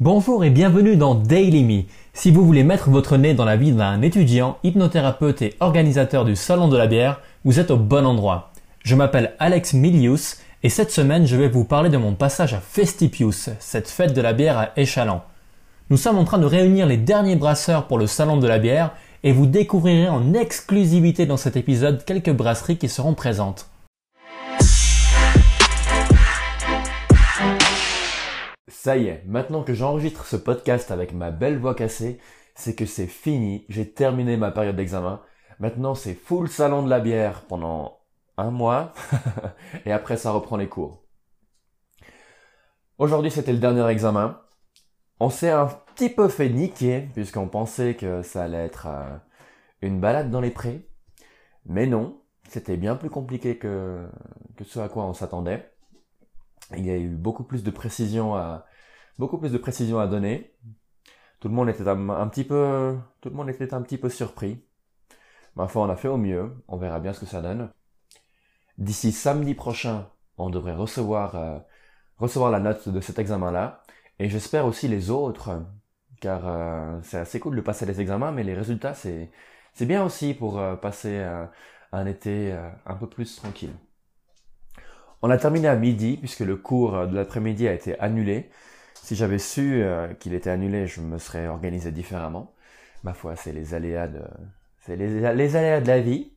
Bonjour et bienvenue dans Daily Me. Si vous voulez mettre votre nez dans la vie d'un étudiant, hypnothérapeute et organisateur du Salon de la bière, vous êtes au bon endroit. Je m'appelle Alex Milius et cette semaine je vais vous parler de mon passage à Festipius, cette fête de la bière à Échalant. Nous sommes en train de réunir les derniers brasseurs pour le Salon de la bière et vous découvrirez en exclusivité dans cet épisode quelques brasseries qui seront présentes. Ça y est, maintenant que j'enregistre ce podcast avec ma belle voix cassée, c'est que c'est fini, j'ai terminé ma période d'examen. Maintenant c'est full salon de la bière pendant un mois, et après ça reprend les cours. Aujourd'hui c'était le dernier examen. On s'est un petit peu fait niquer, puisqu'on pensait que ça allait être euh, une balade dans les prés. Mais non, c'était bien plus compliqué que, que ce à quoi on s'attendait. Il y a eu beaucoup plus de précision à, beaucoup plus de précision à donner. Tout le monde était un, petit peu, tout le monde était un petit peu surpris. Ma foi, on a fait au mieux. On verra bien ce que ça donne. D'ici samedi prochain, on devrait recevoir, euh, recevoir la note de cet examen-là. Et j'espère aussi les autres, car euh, c'est assez cool de passer les examens, mais les résultats, c'est, c'est bien aussi pour euh, passer un été un peu plus tranquille. On a terminé à midi, puisque le cours de l'après-midi a été annulé. Si j'avais su euh, qu'il était annulé, je me serais organisé différemment. Ma foi, c'est les aléas de, la vie.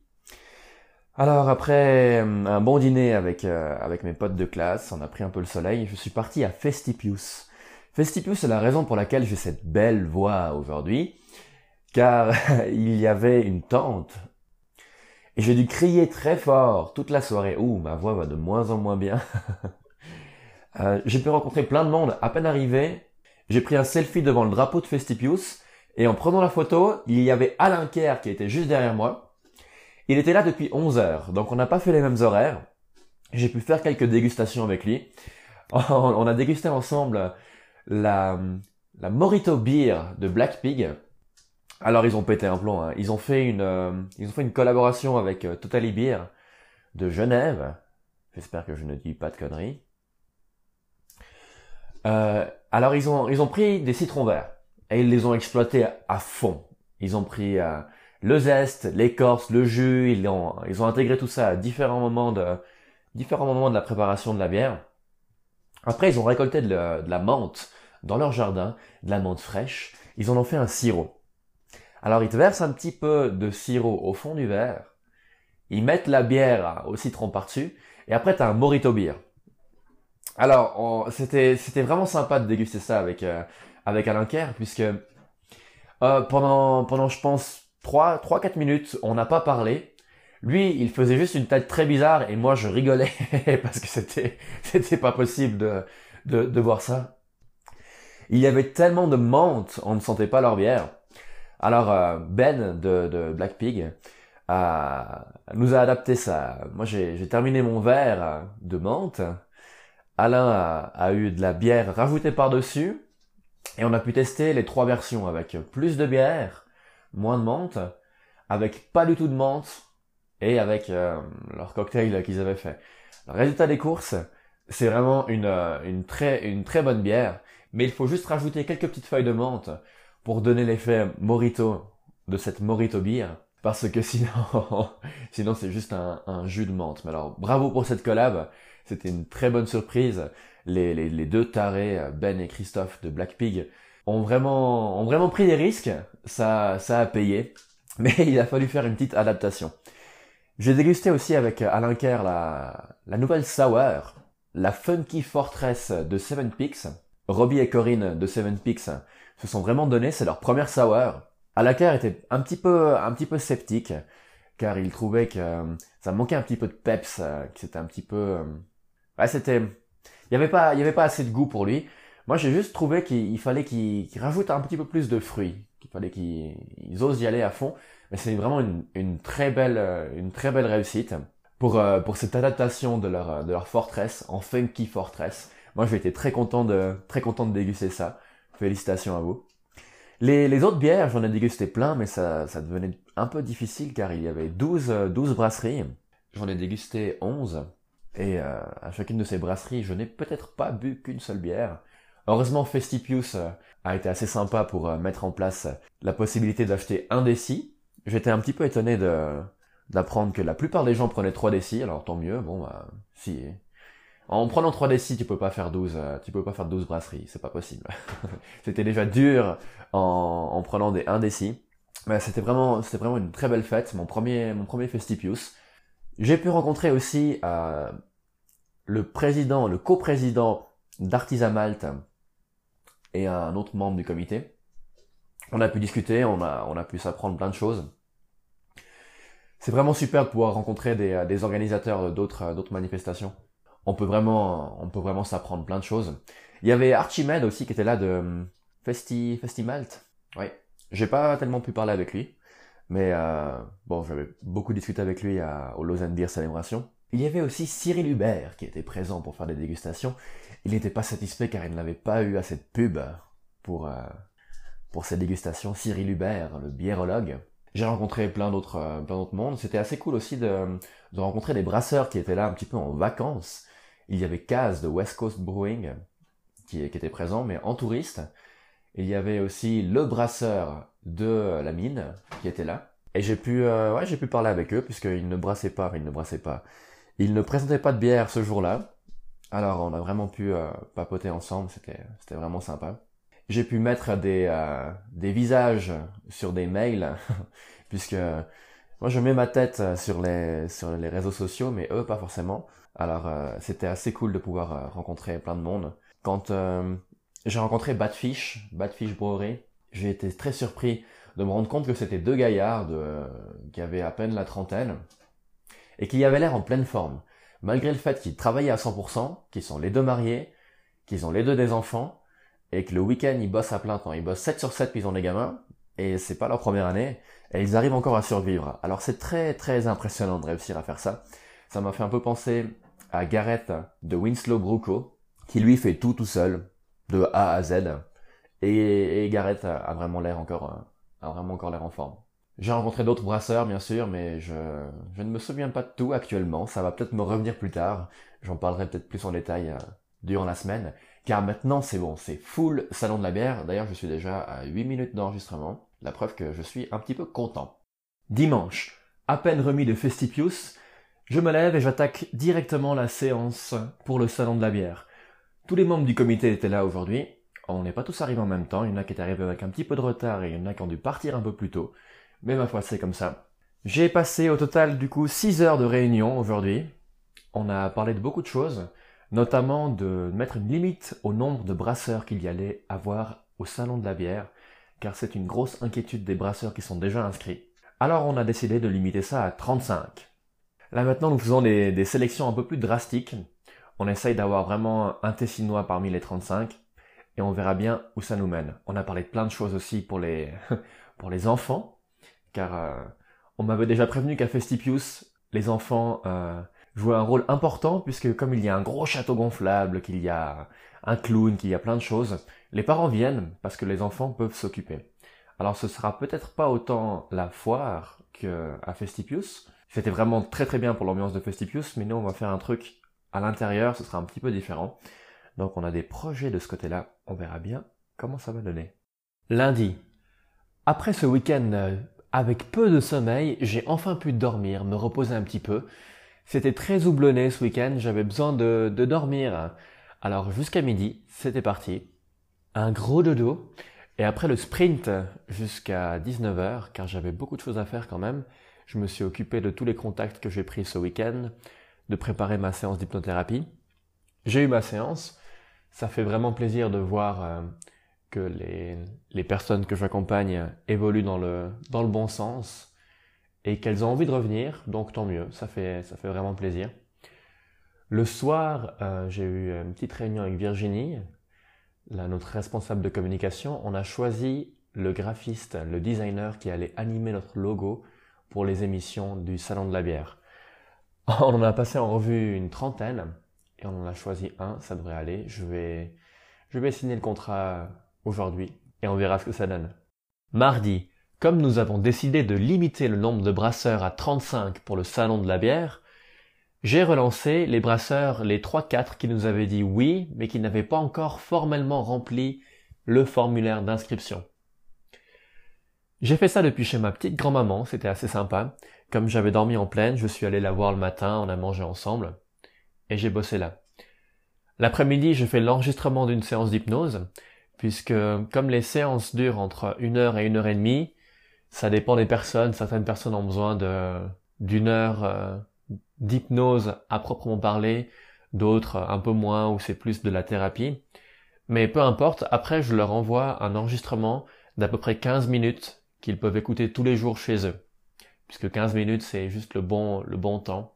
Alors après euh, un bon dîner avec euh, avec mes potes de classe, on a pris un peu le soleil. Je suis parti à Festipius. Festipius, c'est la raison pour laquelle j'ai cette belle voix aujourd'hui, car il y avait une tente j'ai dû crier très fort toute la soirée. Ouh, ma voix va de moins en moins bien. Euh, j'ai pu rencontrer plein de monde à peine arrivé. J'ai pris un selfie devant le drapeau de Festipius et en prenant la photo, il y avait Alain Kerr qui était juste derrière moi. Il était là depuis 11 heures, donc on n'a pas fait les mêmes horaires. J'ai pu faire quelques dégustations avec lui. On a dégusté ensemble la, la Morito Beer de Black Pig. Alors ils ont pété un plomb. Hein. Ils ont fait une, euh, ils ont fait une collaboration avec euh, de Genève. J'espère que je ne dis pas de conneries. Euh, alors ils ont ils ont pris des citrons verts et ils les ont exploités à fond. Ils ont pris euh, le zeste, l'écorce, le jus, ils ont ils ont intégré tout ça à différents moments de différents moments de la préparation de la bière. Après ils ont récolté de la, menthe dans leur jardin, de la menthe fraîche. Ils en ont fait un sirop. Alors ils te versent un petit peu de sirop au fond du verre. Ils mettent la bière au citron par-dessus. Et après, tu as un morito beer. Alors, c'était c'était vraiment sympa de déguster ça avec euh, avec Alain Kerr, puisque euh, pendant pendant je pense 3 3 4 minutes, on n'a pas parlé. Lui, il faisait juste une tête très bizarre et moi je rigolais parce que c'était c'était pas possible de, de de voir ça. Il y avait tellement de menthe, on ne sentait pas leur bière. Alors euh, Ben de, de Black Pig a, nous a adapté ça. Moi j'ai terminé mon verre de menthe Alain a, eu de la bière rajoutée par-dessus. Et on a pu tester les trois versions avec plus de bière, moins de menthe, avec pas du tout de menthe et avec euh, leur cocktail qu'ils avaient fait. Le résultat des courses, c'est vraiment euh, une très bonne bière, mais il faut juste rajouter quelques petites feuilles de menthe pour donner l'effet morito de cette morito beer, parce que sinon, sinon c'est juste un, jus de menthe. Mais alors, bravo pour cette collab. C'était une très bonne surprise. Les, les, les, deux tarés, Ben et Christophe de Black Pig, ont vraiment, ont vraiment pris des risques. Ça, ça a payé. Mais il a fallu faire une petite adaptation. J'ai dégusté aussi avec Alain Kerr la, la nouvelle sour, la Funky Fortress de Seven Peaks. Robbie et Corinne de Seven Peaks se sont vraiment donnés, c'est leur première sour. Kerr était un petit peu, un petit peu sceptique, car il trouvait que ça manquait un petit peu de peps, que c'était un petit peu, Ouais, c'était, il y avait pas, il y avait pas assez de goût pour lui. Moi, j'ai juste trouvé qu'il fallait qu'il rajoute un petit peu plus de fruits, qu'il fallait qu'ils osent y aller à fond. Mais c'est vraiment une, une très belle, euh, une très belle réussite pour euh, pour cette adaptation de leur de leur fortress en funky fortress. Moi, j'ai été très content de très content de déguster ça. Félicitations à vous. Les, autres bières, j'en ai dégusté plein, mais ça, ça devenait un peu difficile car il y avait 12, 12 brasseries. J'en ai dégusté 11. Et euh, à chacune de ces brasseries, je n'ai peut-être pas bu qu'une seule bière. Heureusement, Festipius euh, a été assez sympa pour euh, mettre en place la possibilité d'acheter un déci. J'étais un petit peu étonné d'apprendre que la plupart des gens prenaient 3 décis, alors tant mieux, bon bah si. En prenant 3 décis, tu peux pas faire 12, euh, tu peux pas faire 12 brasseries, c'est pas possible. c'était déjà dur en, en prenant des 1 décis. Mais c'était vraiment, c'était vraiment une très belle fête, mon premier, mon premier Festipius. J'ai pu rencontrer aussi euh, le président, le coprésident d'Artisa Malte et un autre membre du comité. On a pu discuter, on a, on a pu s'apprendre plein de choses. C'est vraiment super de pouvoir rencontrer des, des organisateurs d'autres, d'autres manifestations. On peut vraiment, on peut vraiment s'apprendre plein de choses. Il y avait Archimède aussi qui était là de Festi, Festi Malte. Oui. J'ai pas tellement pu parler avec lui. Mais euh, bon, j'avais beaucoup discuté avec lui à, au Lausanne Beer Celebration. Il y avait aussi Cyril Hubert qui était présent pour faire des dégustations. Il n'était pas satisfait car il n'avait pas eu assez de pub pour, euh, pour ces dégustations. Cyril Hubert, le biérologue. J'ai rencontré plein d'autres euh, plein d'autres mondes. C'était assez cool aussi de, de rencontrer des brasseurs qui étaient là un petit peu en vacances. Il y avait Kaz de West Coast Brewing qui, était présent, mais en touriste. Il y avait aussi le brasseur de la mine qui était là. Et j'ai pu, euh, ouais, j'ai pu parler avec eux puisqu'ils ne brassaient pas, ils ne brassaient pas. Ils ne présentaient pas de bière ce jour-là. Alors on a vraiment pu euh, papoter ensemble, c'était, c'était vraiment sympa. J'ai pu mettre des, euh, des visages sur des mails puisque moi je mets ma tête sur les, sur les réseaux sociaux, mais eux pas forcément. Alors c'était assez cool de pouvoir rencontrer plein de monde. Quand j'ai rencontré Badfish, Badfish Brewery, j'ai été très surpris de me rendre compte que c'était deux gaillards qui avaient à peine la trentaine et qui avaient l'air en pleine forme. Malgré le fait qu'ils travaillaient à 100%, qu'ils sont les deux mariés, qu'ils ont les deux des enfants, et que le week-end ils bossent à plein temps. Ils bossent 7 sur 7 puis ils ont des gamins, et c'est pas leur première année, et ils arrivent encore à survivre. Alors c'est très très impressionnant de réussir à faire ça. Ça m'a fait un peu penser à Gareth de Winslow Bruco, qui lui fait tout tout seul, de A à Z. Et, Gareth a, vraiment l'air encore, euh, vraiment encore l'air en forme. J'ai rencontré d'autres brasseurs, bien sûr, mais je, je ne me souviens pas de tout actuellement. Ça va peut-être me revenir plus tard. J'en parlerai peut-être plus en détail euh, durant la semaine. Car maintenant, c'est bon, c'est full salon de la bière. D'ailleurs, je suis déjà à 8 minutes d'enregistrement. La preuve que je suis un petit peu content. Dimanche, à peine remis de Festipius, je me lève et j'attaque directement la séance pour le salon de la bière. Tous les membres du comité étaient là aujourd'hui. On n'est pas tous arrivés en même temps. Il y en a qui est arrivé avec un petit peu de retard et il y en a qui ont dû partir un peu plus tôt. Mais ma foi, c'est comme ça. J'ai passé au total du coup 6 heures de réunion aujourd'hui. On a parlé de beaucoup de choses, notamment de mettre une limite au nombre de brasseurs qu'il y allait avoir au salon de la bière, car c'est une grosse inquiétude des brasseurs qui sont déjà inscrits. Alors on a décidé de limiter ça à 35. Là maintenant nous faisons des, sélections un peu plus drastiques on essaye d'avoir vraiment un Tessinois parmi les 35 et on verra bien où ça nous mène. On a parlé de plein de choses aussi pour les, pour les enfants, car euh, on m'avait déjà prévenu qu'à Festipius, les enfants euh, jouaient un rôle important puisque comme il y a un gros château gonflable, qu'il y a un clown, qu'il y a plein de choses, les parents viennent parce que les enfants peuvent s'occuper. Alors ce sera peut-être pas autant la foire qu'à Festipius. C'était vraiment très très bien pour l'ambiance de Festipius, mais nous on va faire un truc à l'intérieur, ce sera un petit peu différent. Donc on a des projets de ce côté-là. On verra bien comment ça va donner. Lundi. Après ce week-end euh, avec peu de sommeil, j'ai enfin pu dormir, me reposer un petit peu. C'était très houblonné ce week-end, j'avais besoin de, de dormir. Alors jusqu'à midi, c'était parti. Un gros dodo. Et après le sprint jusqu'à 19h, car j'avais beaucoup de choses à faire quand même, je me suis occupé de tous les contacts que j'ai pris ce week-end, de préparer ma séance d'hypnothérapie. J'ai eu ma séance. Ça fait vraiment plaisir de voir euh, que les, les personnes que j'accompagne évoluent dans le, dans le bon sens et qu'elles ont envie de revenir, donc tant mieux, ça fait, ça fait vraiment plaisir. Le soir, euh, j'ai eu une petite réunion avec Virginie, la, notre responsable de communication. On a choisi le graphiste, le designer qui allait animer notre logo pour les émissions du Salon de la bière. On en a passé en revue une trentaine et on en a choisi un, ça devrait aller. Je vais, je vais signer le contrat aujourd'hui et on verra ce que ça donne. Mardi, comme nous avons décidé de limiter le nombre de brasseurs à 35 pour le salon de la bière, J'ai relancé les brasseurs, les 3-4 qui nous avaient dit oui, mais qui n'avaient pas encore formellement rempli le formulaire d'inscription. J'ai fait ça depuis chez ma petite grand-maman, c'était assez sympa. Comme j'avais dormi en pleine, je suis allé la voir le matin, on a mangé ensemble, et j'ai bossé là. L'après-midi, je fais l'enregistrement d'une séance d'hypnose, puisque comme les séances durent entre une heure et une heure et demie, ça dépend des personnes. Certaines personnes ont besoin de d'une heure euh, d'hypnose à proprement parler, d'autres un peu moins où c'est plus de la thérapie. Mais peu importe, après je leur envoie un enregistrement d'à peu près 15 minutes qu'ils peuvent écouter tous les jours chez eux. Puisque 15 minutes c'est juste le bon, le bon temps.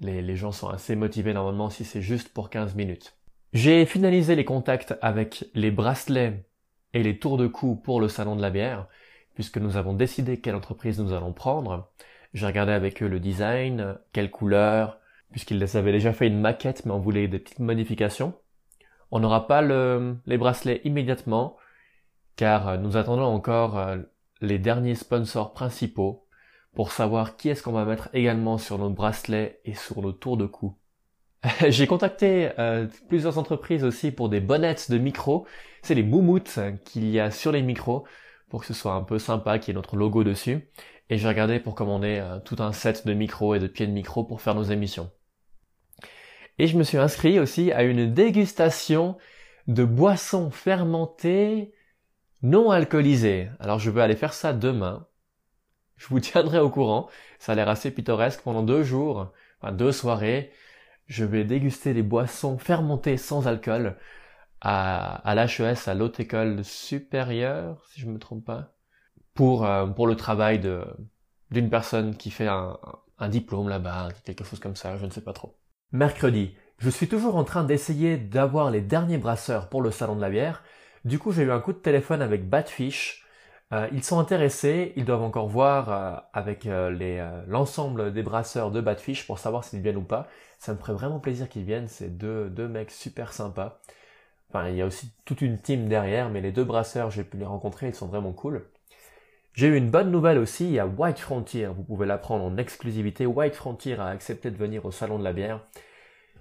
Les, gens sont assez motivés normalement si c'est juste pour 15 minutes. J'ai finalisé les contacts avec les bracelets et les tours de cou pour le salon de la bière, puisque nous avons décidé quelle entreprise nous allons prendre. J'ai regardé avec eux le design, quelle couleur, puisqu'ils avaient déjà fait une maquette, mais on voulait des petites modifications. On n'aura pas les bracelets immédiatement, car nous attendons encore euh, les derniers sponsors principaux pour savoir qui est-ce qu'on va mettre également sur nos bracelets et sur nos tours de cou. J'ai contacté euh, plusieurs entreprises aussi pour des bonnettes de micros. C'est les moumoutes qu'il y a sur les micros pour que ce soit un peu sympa, qu'il y ait notre logo dessus. Et j'ai regardé pour commander euh, tout un set de micros et de pieds de micro pour faire nos émissions. Et je me suis inscrit aussi à une dégustation de boissons fermentées non alcoolisées. Alors je vais aller faire ça demain. Je vous tiendrai au courant. Ça a l'air assez pittoresque pendant deux jours, enfin deux soirées je vais déguster les boissons fermentées sans alcool à, l'HES, à l'Haute École Supérieure, si je me trompe pas, pour, euh, pour le travail de, d'une personne qui fait un diplôme là-bas, quelque chose comme ça, je ne sais pas trop. Mercredi, je suis toujours en train d'essayer d'avoir les derniers brasseurs pour le salon de la bière. Du coup, j'ai eu un coup de téléphone avec Batfish, euh, ils sont intéressés, ils doivent encore voir euh, avec euh, l'ensemble des brasseurs de Badfish pour savoir s'ils viennent ou pas. Ça me ferait vraiment plaisir qu'ils viennent, c'est deux, deux mecs super sympas. Enfin, il y a aussi toute une team derrière, mais les deux brasseurs, j'ai pu les rencontrer, ils sont vraiment cool. J'ai eu une bonne nouvelle aussi, il y a White Frontier, vous pouvez l'apprendre en exclusivité. White Frontier a accepté de venir au salon de la bière,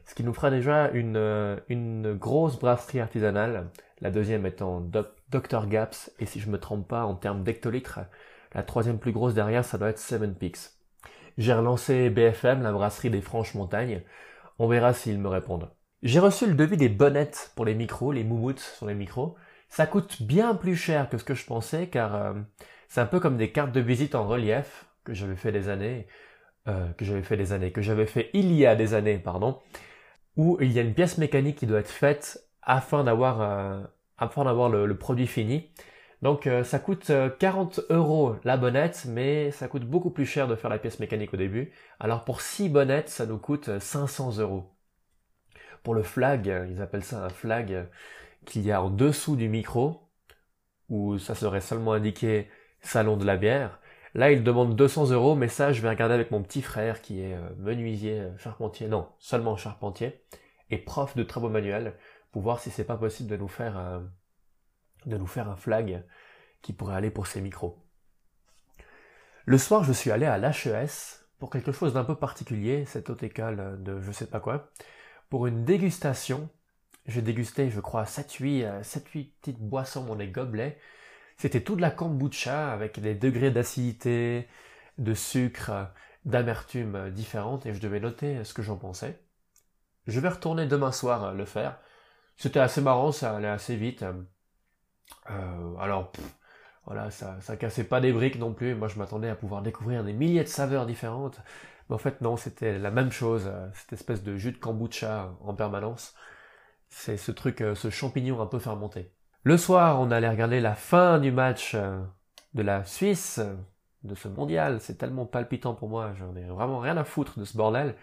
ce qui nous fera déjà une, une grosse brasserie artisanale, la deuxième étant Dr Gaps, et si je me trompe pas en termes d'hectolitres, la troisième plus grosse derrière, ça doit être Seven Peaks. J'ai relancé BFM, la brasserie des Franches Montagnes. On verra s'ils me répondent. J'ai reçu le devis des bonnettes pour les micros, les moumoutes sur les micros. Ça coûte bien plus cher que ce que je pensais, car euh, c'est un peu comme des cartes de visite en relief que j'avais fait des années, euh, que j'avais fait des années, que j'avais fait il y a des années, pardon, où il y a une pièce mécanique qui doit être faite afin d'avoir euh, le, produit fini. Donc euh, ça coûte 40 euh, euros la bonnette, mais ça coûte beaucoup plus cher de faire la pièce mécanique au début. Alors pour 6 bonnettes, ça nous coûte 500 euros. Pour le flag, ils appellent ça un flag qu'il y a en dessous du micro, où ça serait seulement indiqué salon de la bière. Là, ils demandent 200 euros, mais ça, je vais regarder avec mon petit frère qui est menuisier, charpentier, non, seulement charpentier, et prof de travaux manuels pour voir si c'est pas possible de nous faire un, de nous faire un flag qui pourrait aller pour ces micros. Le soir, je suis allé à l'HES pour quelque chose d'un peu particulier, cette haute école de je sais pas quoi, pour une dégustation. J'ai dégusté, je crois, 7-8 7-8 petites boissons dans des gobelets. C'était tout de la kombucha avec des degrés d'acidité, de sucre, d'amertume différentes et je devais noter ce que j'en pensais. Je vais retourner demain soir le faire c'était assez marrant, ça allait assez vite. Euh, alors, voilà, ça, ça cassait pas des briques non plus. Moi, je m'attendais à pouvoir découvrir des milliers de saveurs différentes. Mais en fait, non, c'était la même chose. Cette espèce de jus de kombucha en permanence. C'est ce truc, euh, ce champignon un peu fermenté. Le soir, on allait regarder la fin du match euh, de la Suisse, de ce mondial. C'est tellement palpitant pour moi. J'en ai vraiment rien à foutre de ce bordel.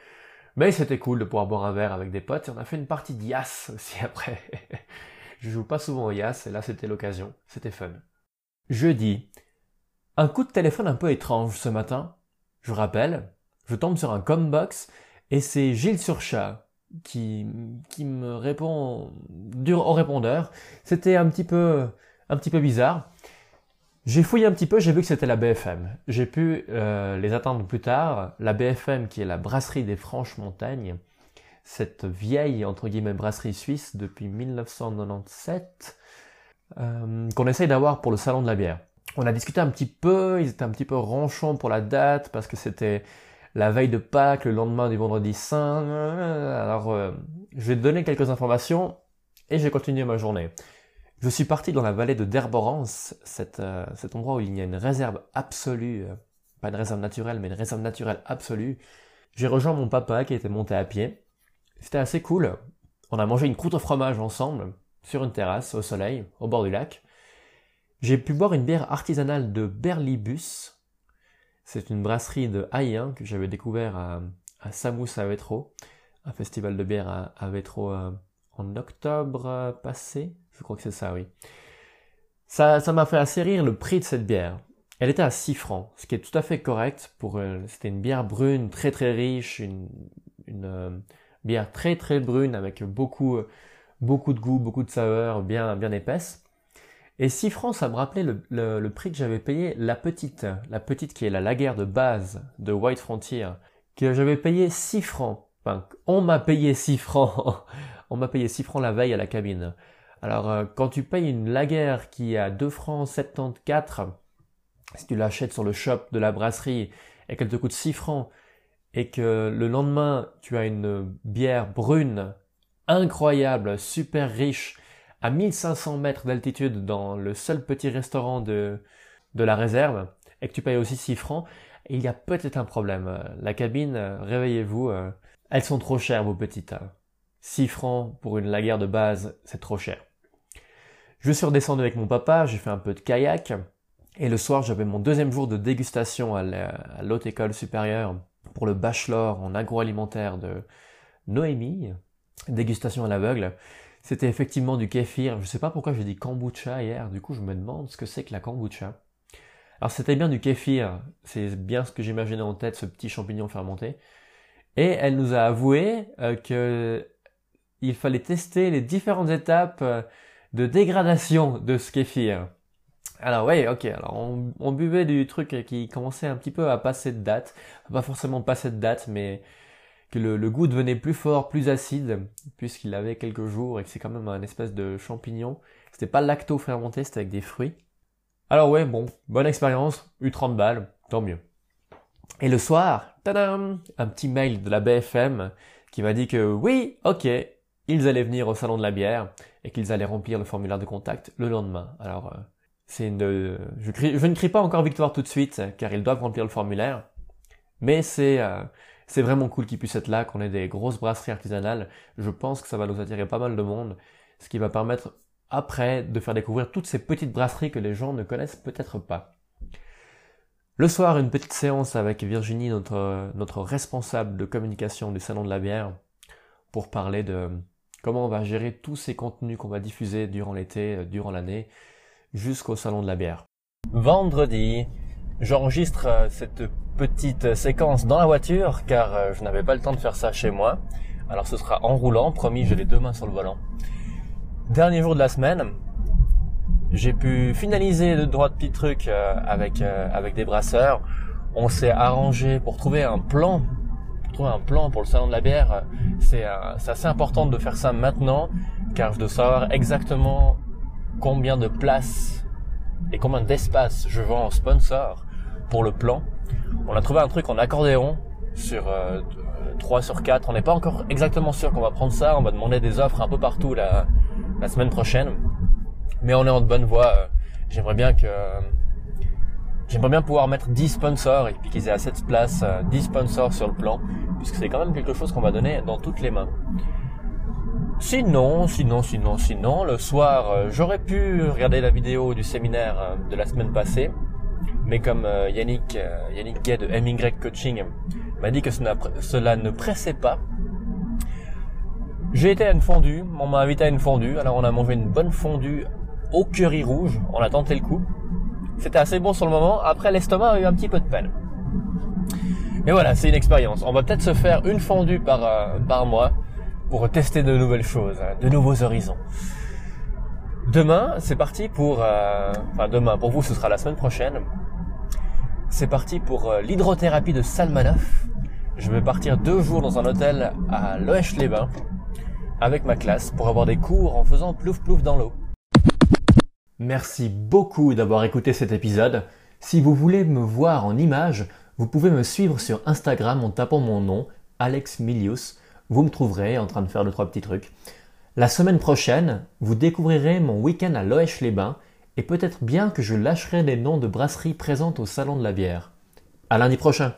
Mais c'était cool de pouvoir boire un verre avec des potes et on a fait une partie d'IAS aussi après. je joue pas souvent au IAS et là c'était l'occasion. C'était fun. Jeudi. Un coup de téléphone un peu étrange ce matin. Je rappelle, je tombe sur un combox et c'est Gilles Surchat qui, me répond dur au répondeur. C'était un petit peu, un petit peu bizarre. J'ai fouillé un petit peu, j'ai vu que c'était la BFM. J'ai pu euh, les attendre plus tard. La BFM, qui est la brasserie des Franches Montagnes, cette vieille entre guillemets brasserie suisse depuis 1997, euh, qu'on essaye d'avoir pour le salon de la bière. On a discuté un petit peu, ils étaient un petit peu ronchons pour la date parce que c'était la veille de Pâques, le lendemain du vendredi saint. Alors, euh, je vais te donner quelques informations et j'ai continué ma journée. Je suis parti dans la vallée de Derborance, euh, cet endroit où il y a une réserve absolue, euh, pas une réserve naturelle, mais une réserve naturelle absolue. J'ai rejoint mon papa qui était monté à pied. C'était assez cool. On a mangé une croûte au fromage ensemble, sur une terrasse, au soleil, au bord du lac. J'ai pu boire une bière artisanale de Berlibus. C'est une brasserie de Haïen que j'avais découvert à, à à Vétro, un festival de bière à, à euh, en octobre passé, je crois que c'est ça, oui. Ça, m'a fait assez rire le prix de cette bière. Elle était à 6 francs, ce qui est tout à fait correct pour, euh, c'était une bière brune très très riche, une, euh, bière très très brune avec beaucoup, beaucoup de goût, beaucoup de saveur, bien, bien épaisse. Et 6 francs, ça me rappelait le, prix que j'avais payé la petite, la petite qui est la laguerre de base de White Frontier, que j'avais payé 6 francs. On m'a payé 6 francs. on m'a payé 6 francs la veille à la cabine. Alors, euh, quand tu payes une laguerre qui est à 2 francs 74, si tu l'achètes sur le shop de la brasserie et qu'elle te coûte 6 francs, et que le lendemain, tu as une bière brune, incroyable, super riche, à 1500 mètres d'altitude dans le seul petit restaurant de, de la réserve, et que tu payes aussi 6 francs, il y a peut-être un problème. La cabine, réveillez-vous, euh, elles sont trop chères, vos petites. 6 francs pour une laguerre de base, c'est trop cher. Je suis redescendu avec mon papa, j'ai fait un peu de kayak. Et le soir, j'avais mon deuxième jour de dégustation à l'haute école supérieure pour le bachelor en agroalimentaire de Noémie. Dégustation à l'aveugle. C'était effectivement du kéfir. Je sais pas pourquoi j'ai dit kombucha hier. Du coup, je me demande ce que c'est que la kombucha. Alors, c'était bien du kéfir. C'est bien ce que j'imaginais en tête, ce petit champignon fermenté. Et elle nous a avoué euh, que il fallait tester les différentes étapes euh, de dégradation de ce kéfir. Alors oui, ok, alors on, buvait du truc qui commençait un petit peu à passer de date, pas forcément passer de date, mais que le, goût devenait plus fort, plus acide, puisqu'il avait quelques jours et que c'est quand même un espèce de champignon. C'était pas lacto fermenté, c'était avec des fruits. Alors ouais, bon, bonne expérience, eu 30 balles, tant mieux. Et le soir, tadam, un petit mail de la BFM qui m'a dit que oui, ok, ils allaient venir au salon de la bière et qu'ils allaient remplir le formulaire de contact le lendemain. Alors, euh, c'est une, je, je, ne crie pas encore victoire tout de suite car ils doivent remplir le formulaire, mais c'est euh, c'est vraiment cool qu'ils puissent être là, qu'on ait des grosses brasseries artisanales. Je pense que ça va nous attirer pas mal de monde, ce qui va permettre après de faire découvrir toutes ces petites brasseries que les gens ne connaissent peut-être pas. Le soir, une petite séance avec Virginie, notre, notre responsable de communication du Salon de la bière, pour parler de comment on va gérer tous ces contenus qu'on va diffuser durant l'été, euh, durant l'année, jusqu'au Salon de la bière. Vendredi, j'enregistre euh, cette petite séquence dans la voiture car euh, je n'avais pas le temps de faire ça chez moi. Alors ce sera en roulant, promis, j'ai les deux mains sur le volant. Dernier jour de la semaine, j'ai pu finaliser deux droits de petits trucs avec avec des brasseurs. On s'est arrangé pour trouver un plan trouver un plan pour le salon de la bière, c'est euh, assez important de faire ça maintenant, car je dois savoir exactement combien de places et combien d'espace je vends en sponsor pour le plan. On a trouvé un truc en accordéon sur euh, 3 sur 4. On n'est pas encore exactement sûr qu'on va prendre ça. On va demander des offres un peu partout la, semaine prochaine. Mais on est en bonne voie. J'aimerais bien que J'aimerais bien pouvoir mettre 10 sponsors et puis qu'ils aient à cette place 10 euh, sponsors sur le plan, puisque c'est quand même quelque chose qu'on va donner dans toutes les mains. Sinon, sinon, sinon, sinon, le soir, euh, j'aurais pu regarder la vidéo du séminaire euh, de la semaine passée, mais comme Yannick, Yannick Gay de MY Coaching m'a dit que cela ne pressait pas, j'ai été à une fondue, on m'a invité à une fondue, alors on a mangé une bonne fondue au curry rouge, on a tenté le coup. C'était assez bon sur le moment. Après, l'estomac a eu un petit peu de peine. Mais voilà, c'est une expérience. On va peut-être se faire une fondue par, euh, par mois pour tester de nouvelles choses, hein, de nouveaux horizons. Demain, c'est parti pour... Euh, enfin demain, pour vous ce sera la semaine prochaine. C'est parti pour euh, l'hydrothérapie de Salmanov. Je vais partir deux jours dans un hôtel à Loèche-les-Bains avec ma classe pour avoir des cours en faisant plouf plouf dans l'eau. Merci beaucoup d'avoir écouté cet épisode. Si vous voulez me voir en image, vous pouvez me suivre sur Instagram en tapant mon nom, Alex Milius. Vous me trouverez en train de faire deux trois petits trucs. La semaine prochaine, vous découvrirez mon week-end à Loèche-les-Bains et peut-être bien que je lâcherai des noms de brasseries présentes au Salon de la bière. À lundi prochain!